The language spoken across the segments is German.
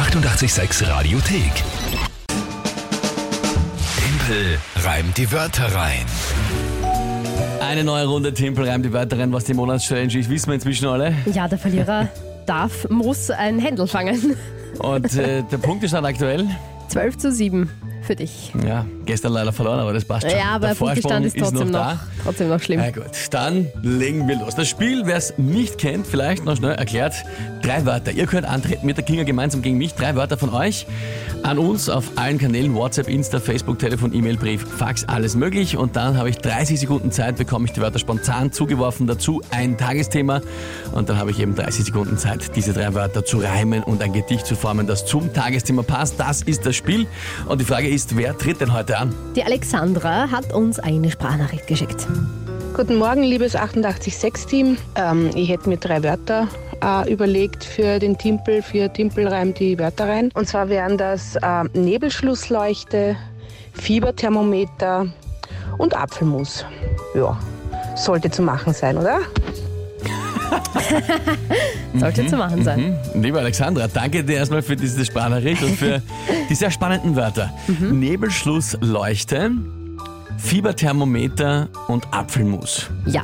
886 Radiothek. Tempel reimt die Wörter rein. Eine neue Runde Tempel reimt die Wörter rein. Was die Monatschallenge ist, wissen wir inzwischen alle. Ja, der Verlierer darf, muss ein Händel fangen. Und äh, der Punktestand aktuell? 12 zu 7 für dich. Ja, gestern leider verloren, aber das passt schon. Ja, aber der Punktestand ist Vorsprung trotzdem noch, da. trotzdem noch schlimm. Na gut, dann legen wir los. Das Spiel, wer es nicht kennt, vielleicht noch schnell erklärt. Drei Wörter. Ihr könnt antreten mit der Kinga gemeinsam gegen mich. Drei Wörter von euch an uns auf allen Kanälen, WhatsApp, Insta, Facebook, Telefon, E-Mail, Brief, Fax, alles möglich. Und dann habe ich 30 Sekunden Zeit, bekomme ich die Wörter spontan zugeworfen. Dazu ein Tagesthema. Und dann habe ich eben 30 Sekunden Zeit, diese drei Wörter zu reimen und ein Gedicht zu formen, das zum Tagesthema passt. Das ist das Spiel. Und die Frage ist, wer tritt denn heute an? Die Alexandra hat uns eine Sprachnachricht geschickt. Guten Morgen, liebes 886-Team. Ähm, ich hätte mir drei Wörter äh, überlegt für den Timpel, für Timpelreim die Wörter rein. Und zwar wären das äh, Nebelschlussleuchte, Fieberthermometer und Apfelmus. Ja, sollte zu machen sein, oder? Sollte zu machen sein. Mhm. Liebe Alexandra, danke dir erstmal für diese Sprachnachricht und für die sehr spannenden Wörter. Nebelschlussleuchte, Fieberthermometer und Apfelmus. Ja.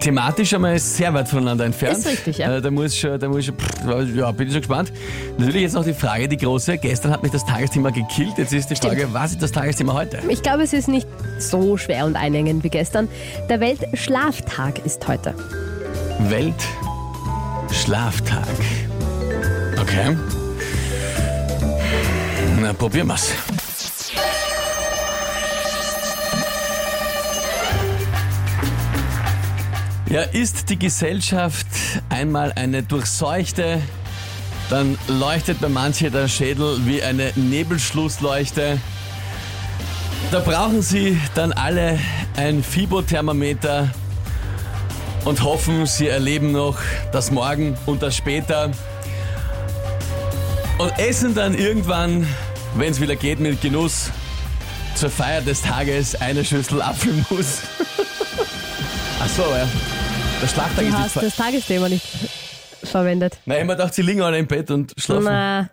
Thematisch einmal sehr weit voneinander entfernt. Ist richtig, ja. Äh, Da muss schon, da muss schon, pff, ja, bin ich schon gespannt. Natürlich jetzt noch die Frage, die große. Gestern hat mich das Tagesthema gekillt. Jetzt ist die Frage, was ist das Tagesthema heute? Ich glaube, es ist nicht so schwer und einengend wie gestern. Der Weltschlaftag ist heute. Weltschlaftag. Okay. Na, probieren wir's. Ja, ist die Gesellschaft einmal eine durchseuchte, dann leuchtet bei manchen der Schädel wie eine Nebelschlussleuchte. Da brauchen sie dann alle ein Fibothermometer und hoffen, sie erleben noch das Morgen und das später. Und essen dann irgendwann, wenn es wieder geht, mit Genuss zur Feier des Tages eine Schüssel Apfelmus. Ach so, ja. Der Schlachtag Du ist hast das Tagesthema nicht verwendet. Nein, ich mir gedacht, sie liegen alle im Bett und schlafen. Na,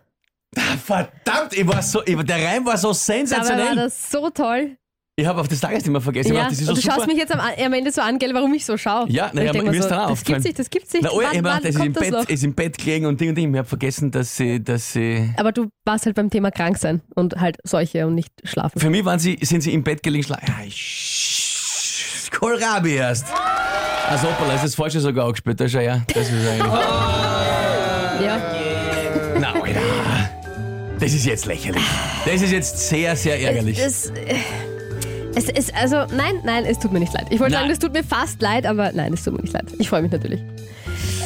Verdammt, ich war so, ich, der Reim war so dabei war sensationell. das so toll. Ich habe auf das Tagesthema vergessen. Ich Ja, das und so du schaust super. mich jetzt am, am Ende so an, gell, warum ich so schaue. Ja, ich denk mir mir ist so, dann das gibt's nicht, das gibt's nicht. Na, oh, ja, ich wann, hab wann gedacht, ist im, das Bett, ist im Bett gelegen und Ding und Ding. Ich habe vergessen, dass sie, dass sie. Aber du warst halt beim Thema krank sein und halt solche und nicht schlafen. Für mich waren sie, sind sie im Bett gelegen schlafen. Ja, Kohlrabi erst. Also hoppala, ist das Falsche sogar auch gespielt. Das ist ja, ja. Das ist eigentlich. Ja. Na, Alter. Das ist jetzt lächerlich. Das ist jetzt sehr, sehr ärgerlich. Es, äh, es ist, also, nein, nein, es tut mir nicht leid. Ich wollte sagen, es tut mir fast leid, aber nein, es tut mir nicht leid. Ich freue mich natürlich.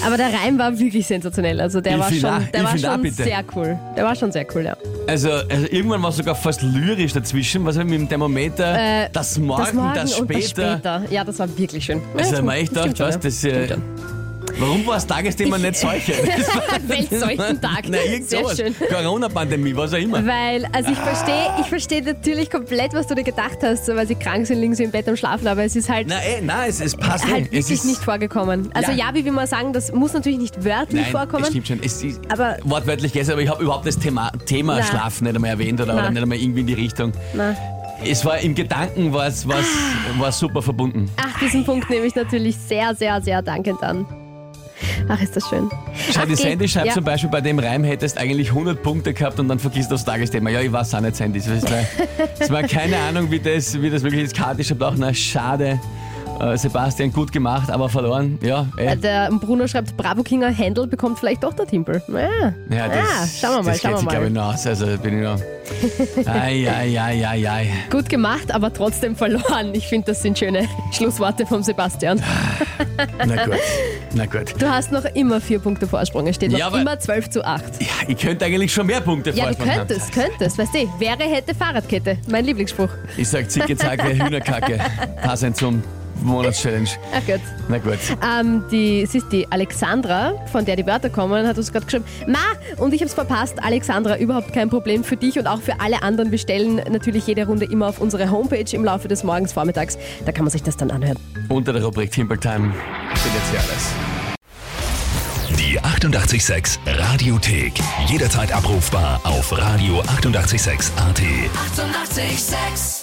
Aber der Reim war wirklich sensationell. Also der Ich war schon, der ich war auch schon bitte. sehr cool. Der war schon sehr cool, ja. Also, also irgendwann war es sogar fast lyrisch dazwischen. Was mit dem Thermometer? Äh, das Morgen, das, Morgen später. und das später. Ja, das war wirklich schön. Also, ja, hab ich mir echt stimmt gedacht, was, schon, das, ja. äh, Stimmt Warum war das Tagesthema nicht solche? Weltseuchentag. Na, irgend Sehr sowas. schön. Corona-Pandemie, was auch immer. Weil, also ich verstehe, ich verstehe natürlich komplett, was du dir gedacht hast, weil sie krank sind, liegen sie im Bett und schlafen, aber es ist halt, Na, ey, nein, es, es passt halt eh. Es wirklich ist, nicht vorgekommen. Also Ja. ja, wie wir mal sagen, das muss natürlich nicht wörtlich Nein, vorkommen. es stimmt schon. Es ist Aber- wortwörtlich gestern, aber ich habe überhaupt das Thema, Thema Na. Schlafen nicht einmal erwähnt oder, oder nicht einmal irgendwie in die Richtung. Na. Es war im Gedanken war es war's, war's super verbunden. Ach, diesen Punkt nehme ich natürlich sehr, sehr, sehr dankend an. Ach, ist das schön. Schau, die Ach, Sandy schreibt ja. zum Beispiel, bei dem Reim hättest eigentlich 100 Punkte gehabt und dann vergisst du das Tagesthema. Ja, ich weiß auch nicht, Sandy. Es war, es war keine Ahnung, wie das, wie das wirklich ist. Kati schreibt auch, na schade. Äh, Sebastian, gut gemacht, aber verloren. Ja, eh. Der Bruno schreibt, Bravo Kinger Händel bekommt vielleicht doch der Timpel. Naja, ja, das, schauen wir mal, das schauen geht wir sich, glaube ich, noch aus. Also bin ich noch. Ei, ei, ei, ei, ei. Gut gemacht, aber trotzdem verloren. Ich finde, das sind schöne Schlussworte vom Sebastian. Na gut, na gut. Du hast noch immer vier Punkte Vorsprung. Es steht noch aber- immer 12 zu 8. Ja, ich könnte eigentlich schon mehr Punkte Ja, du Vorsprung haben. könntest, könntest, weißt du, wäre, hätte, Fahrradkette. Mein Lieblingsspruch. Ich sag Zicke, Zacke, Hühnerkacke. Passend zum Monatschallenge. Ach Gott. Na gut. Ähm, die, es ist die Alexandra, von der die Wörter kommen, hat uns gerade geschrieben, Ma, und ich habe es verpasst, Alexandra, überhaupt kein Problem für dich und auch für alle anderen. Wir stellen natürlich jede Runde immer auf unsere Homepage im Laufe des Morgens, Vormittags. Da kann man sich das dann anhören. Unter der Rubrik Timber Time steht jetzt hier alles. Die 886 Radiothek. Jederzeit abrufbar auf radio886.at. 886! 886